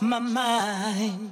My mind.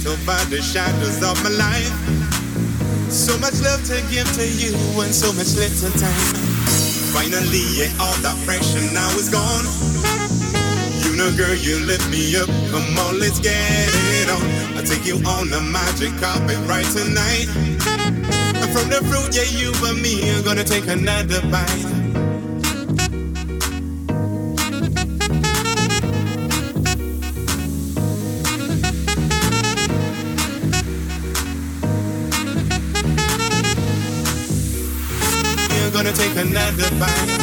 Light over the shadows of my life. So much love to give to you and so much little time. Finally, all that pressure now is gone. You know, girl, you lift me up. Come on, let's get it on. I'll take you on the magic carpet right tonight. And from the fruit, yeah, you and me are gonna take another bite. Take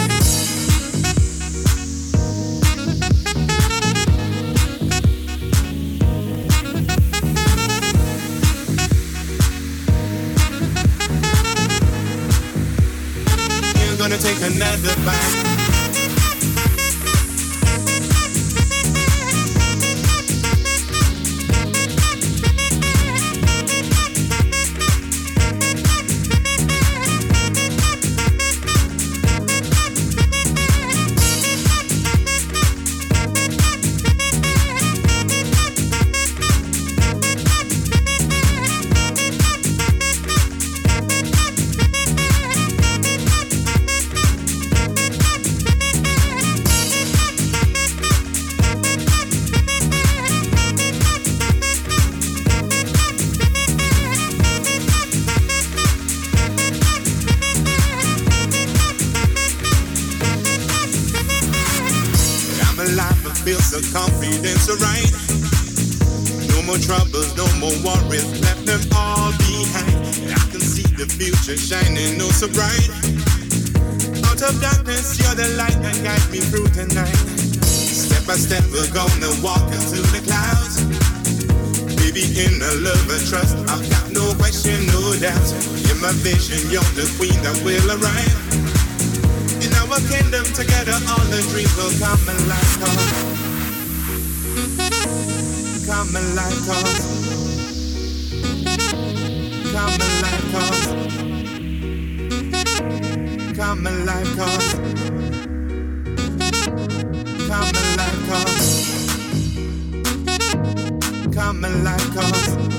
my vision, you're the queen that will arrive. In our kingdom together, all the dreams will come alive. Come alive, come alive, cause come alive, cause come alive, come alive,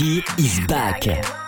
Funky is back.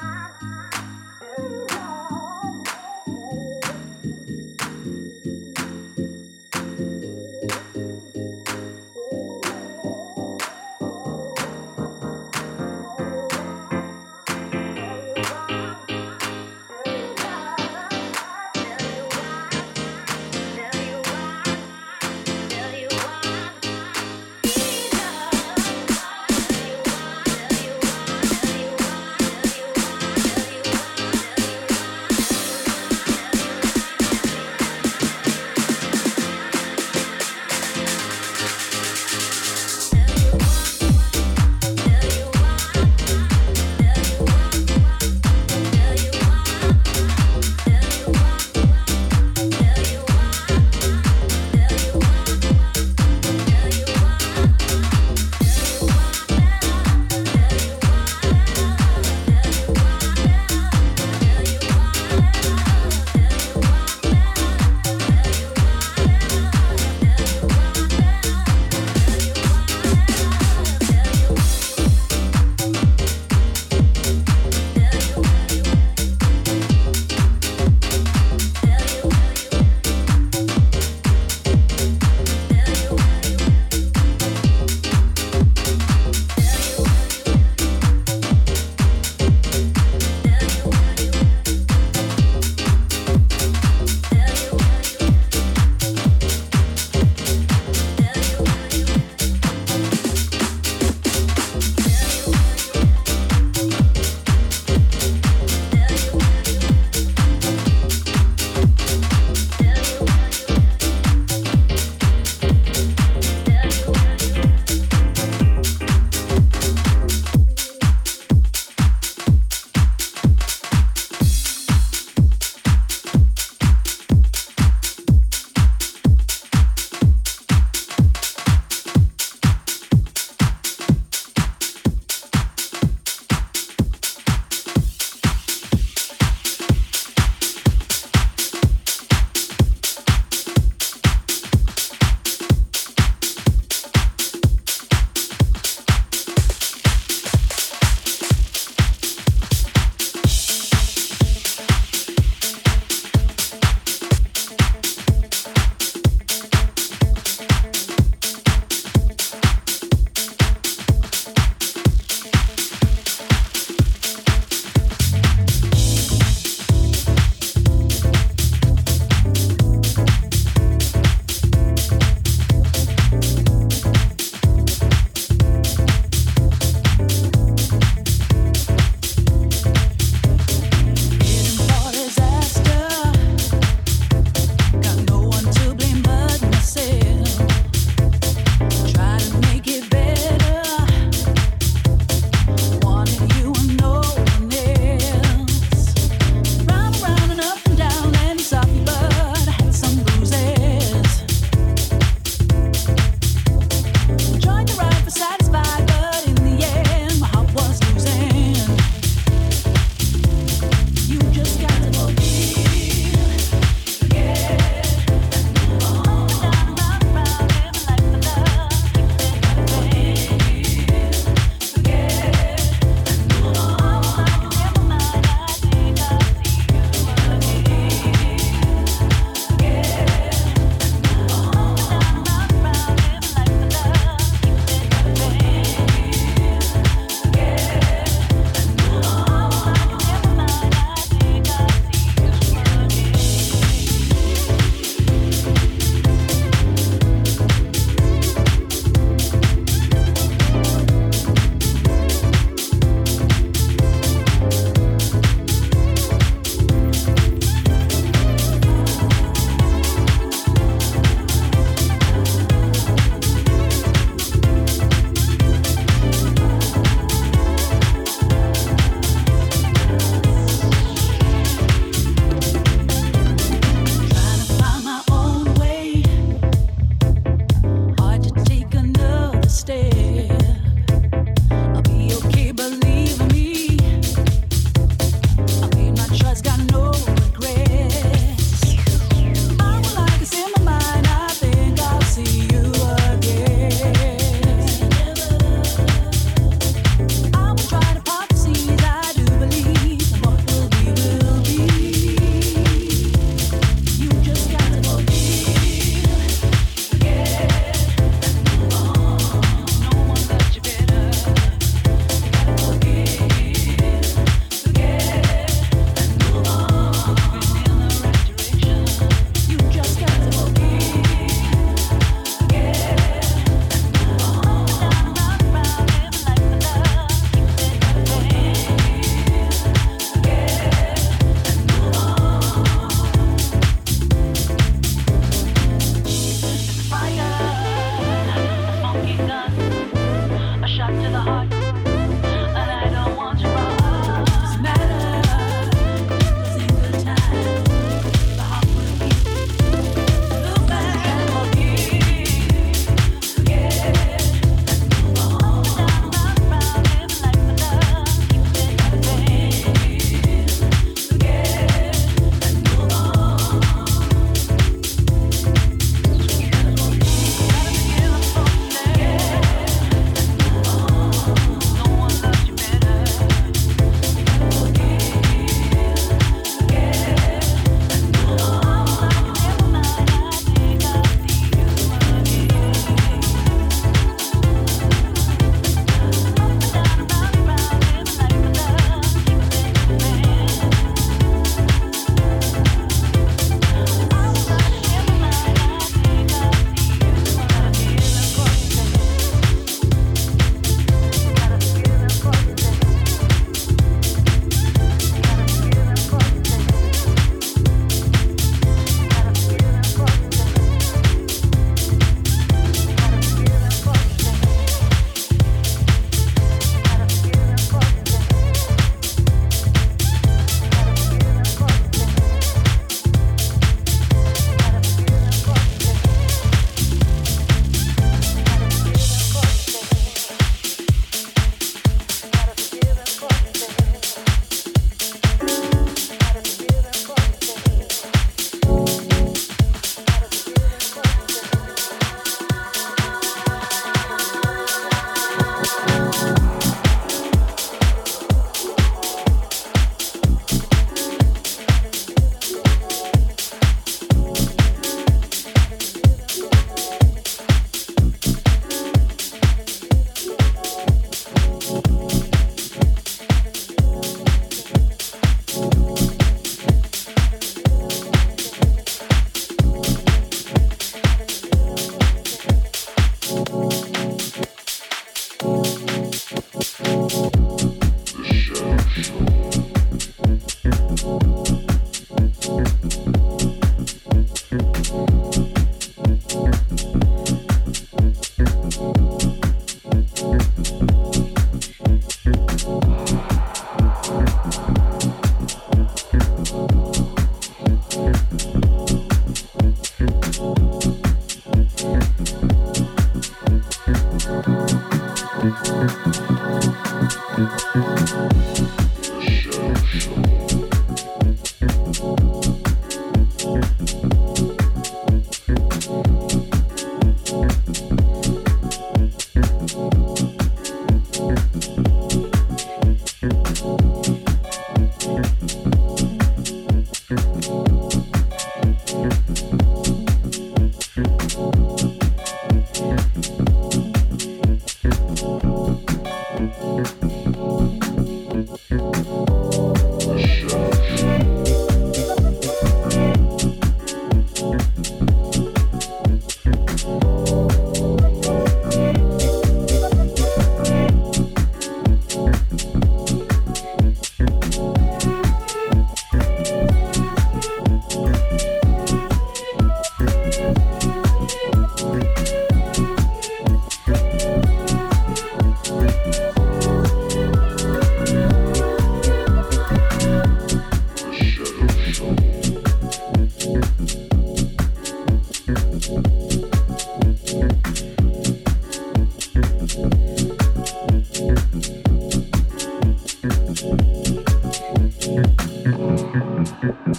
Thank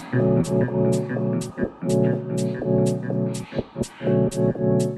you.